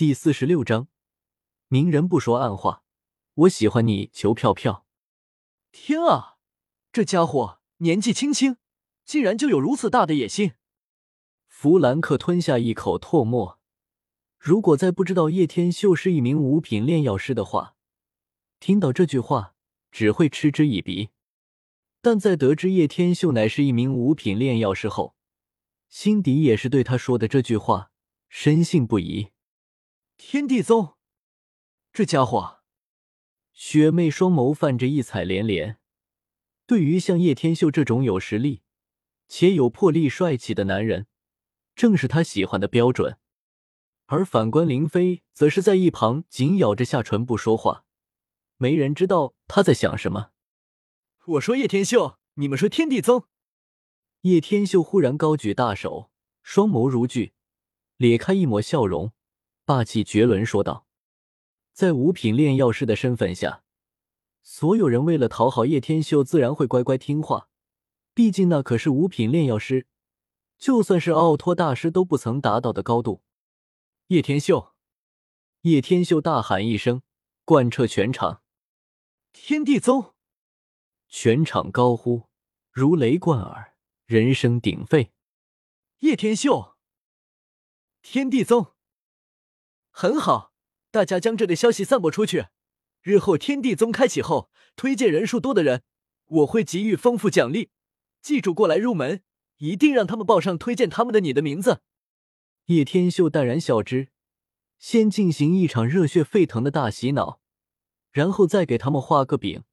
第四十六章，明人不说暗话，我喜欢你，求票票。天啊，这家伙年纪轻轻，竟然就有如此大的野心！弗兰克吞下一口唾沫。如果在不知道叶天秀是一名五品炼药师的话，听到这句话只会嗤之以鼻；但在得知叶天秀乃是一名五品炼药师后，心底也是对他说的这句话深信不疑。天地宗，这家伙，雪妹双眸泛着异彩连连。对于像叶天秀这种有实力且有魄力、帅气的男人，正是他喜欢的标准。而反观林飞，则是在一旁紧咬着下唇不说话，没人知道他在想什么。我说叶天秀，你们说天地宗。叶天秀忽然高举大手，双眸如炬，咧开一抹笑容。霸气绝伦说道：“在五品炼药师的身份下，所有人为了讨好叶天秀，自然会乖乖听话。毕竟那可是五品炼药师，就算是奥托大师都不曾达到的高度。”叶天秀，叶天秀大喊一声，贯彻全场：“天地宗！”全场高呼，如雷贯耳，人声鼎沸。叶天秀，天地宗！很好，大家将这个消息散播出去。日后天地宗开启后，推荐人数多的人，我会给予丰富奖励。记住，过来入门，一定让他们报上推荐他们的你的名字。叶天秀淡然笑之，先进行一场热血沸腾的大洗脑，然后再给他们画个饼，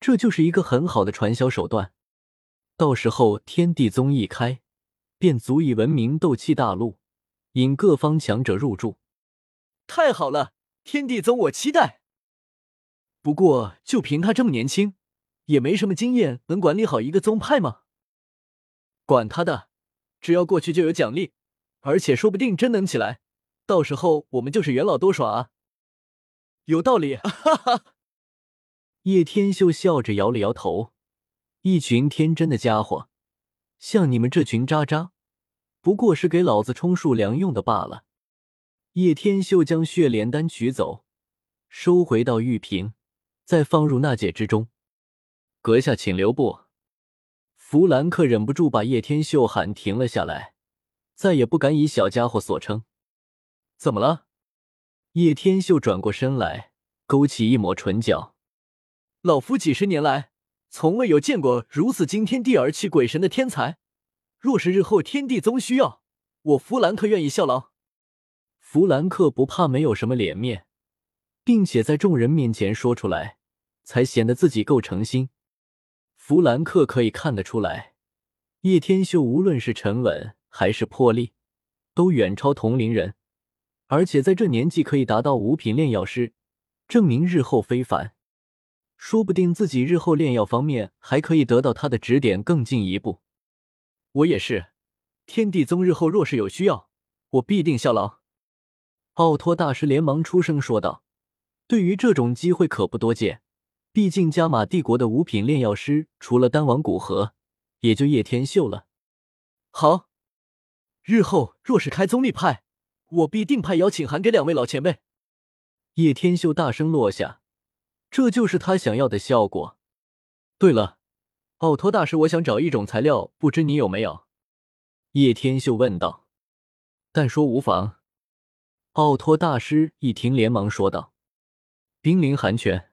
这就是一个很好的传销手段。到时候天地宗一开，便足以闻名斗气大陆，引各方强者入驻。太好了，天地宗我期待。不过就凭他这么年轻，也没什么经验，能管理好一个宗派吗？管他的，只要过去就有奖励，而且说不定真能起来，到时候我们就是元老多耍啊。有道理，哈哈。叶天秀笑着摇了摇头，一群天真的家伙，像你们这群渣渣，不过是给老子充数粮用的罢了。叶天秀将血莲丹取走，收回到玉瓶，再放入纳戒之中。阁下，请留步。弗兰克忍不住把叶天秀喊停了下来，再也不敢以小家伙所称。怎么了？叶天秀转过身来，勾起一抹唇角。老夫几十年来，从未有见过如此惊天地而泣鬼神的天才。若是日后天地宗需要，我弗兰克愿意效劳。弗兰克不怕没有什么脸面，并且在众人面前说出来，才显得自己够诚心。弗兰克可以看得出来，叶天秀无论是沉稳还是魄力，都远超同龄人，而且在这年纪可以达到五品炼药师，证明日后非凡。说不定自己日后炼药方面还可以得到他的指点，更进一步。我也是，天地宗日后若是有需要，我必定效劳。奥托大师连忙出声说道：“对于这种机会可不多见，毕竟加玛帝国的五品炼药师除了丹王古河，也就叶天秀了。好，日后若是开宗立派，我必定派邀请函给两位老前辈。”叶天秀大声落下：“这就是他想要的效果。”对了，奥托大师，我想找一种材料，不知你有没有？”叶天秀问道。“但说无妨。”奥托大师一听，连忙说道：“冰灵寒泉。”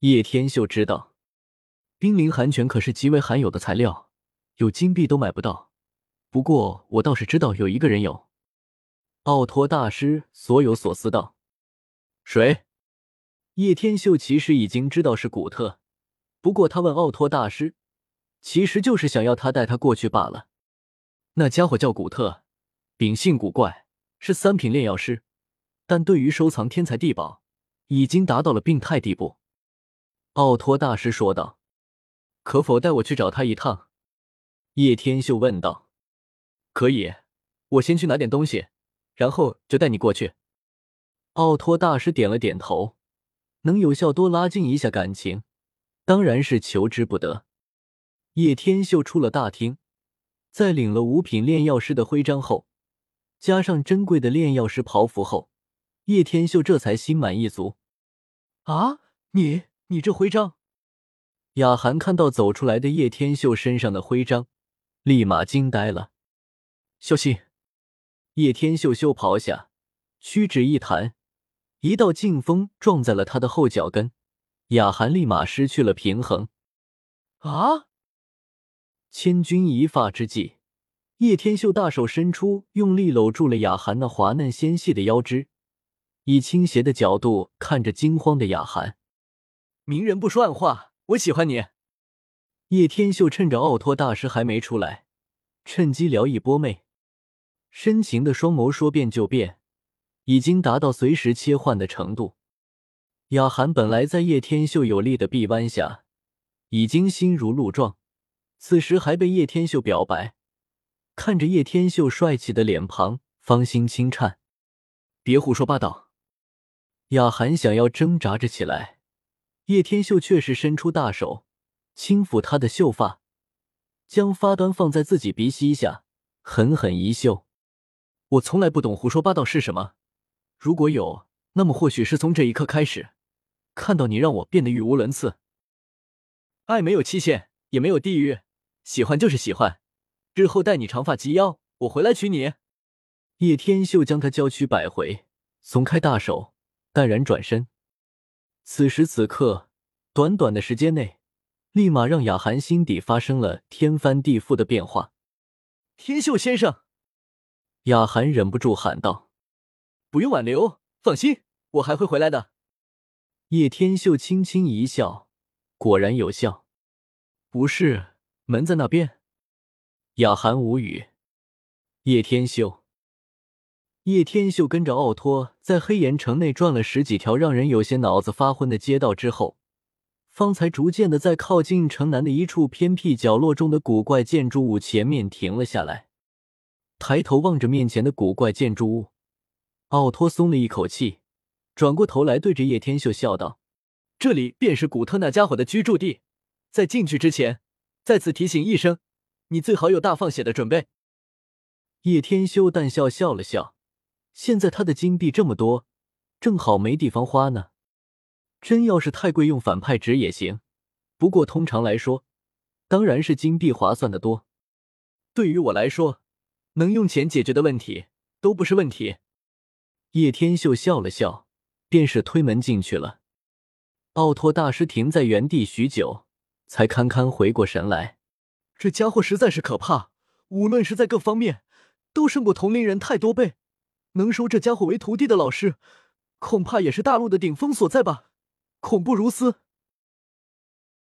叶天秀知道，冰灵寒泉可是极为罕有的材料，有金币都买不到。不过我倒是知道有一个人有。奥托大师所有所思道：“谁？”叶天秀其实已经知道是古特，不过他问奥托大师，其实就是想要他带他过去罢了。那家伙叫古特，秉性古怪。是三品炼药师，但对于收藏天才地宝，已经达到了病态地步。奥托大师说道：“可否带我去找他一趟？”叶天秀问道。“可以，我先去拿点东西，然后就带你过去。”奥托大师点了点头，能有效多拉近一下感情，当然是求之不得。叶天秀出了大厅，在领了五品炼药师的徽章后。加上珍贵的炼药师袍服后，叶天秀这才心满意足。啊，你你这徽章？雅涵看到走出来的叶天秀身上的徽章，立马惊呆了。小心！叶天秀袖袍下，屈指一弹，一道劲风撞在了他的后脚跟，雅涵立马失去了平衡。啊！千钧一发之际，叶天秀大手伸出，用力搂住了雅涵那滑嫩纤细的腰肢，以倾斜的角度看着惊慌的雅涵。明人不说暗话，我喜欢你。叶天秀趁着奥托大师还没出来，趁机撩一波妹。深情的双眸说变就变，已经达到随时切换的程度。雅涵本来在叶天秀有力的臂弯下，已经心如鹿撞，此时还被叶天秀表白，看着叶天秀帅气的脸庞，芳心轻颤。别胡说八道！雅涵想要挣扎着起来，叶天秀却是伸出大手，轻抚她的秀发，将发端放在自己鼻息下，狠狠一嗅。我从来不懂胡说八道是什么，如果有，那么或许是从这一刻开始，看到你让我变得语无伦次。爱没有期限，也没有地域，喜欢就是喜欢。日后待你长发及腰，我回来娶你。叶天秀将他娇躯摆回，松开大手，淡然转身。此时此刻，短短的时间内，立马让雅涵心底发生了天翻地覆的变化。天秀先生。雅涵忍不住喊道：“不用挽留，放心，我还会回来的。”叶天秀轻轻一笑，果然有效。不是，门在那边。雅涵无语。叶天秀，叶天秀跟着奥托在黑岩城内转了十几条让人有些脑子发昏的街道之后，方才逐渐的在靠近城南的一处偏僻角落中的古怪建筑物前面停了下来。抬头望着面前的古怪建筑物，奥托松了一口气，转过头来对着叶天秀笑道：“这里便是古特那家伙的居住地。在进去之前，再次提醒一声，你最好有大放血的准备。”叶天修淡笑笑了笑，现在他的金币这么多，正好没地方花呢。真要是太贵，用反派值也行。不过通常来说，当然是金币划算的多。对于我来说。能用钱解决的问题都不是问题。叶天秀笑了笑，便是推门进去了。奥托大师停在原地许久，才堪堪回过神来。这家伙实在是可怕，无论是在各方面，都胜过同龄人太多倍。能收这家伙为徒弟的老师，恐怕也是大陆的顶峰所在吧？恐怖如斯。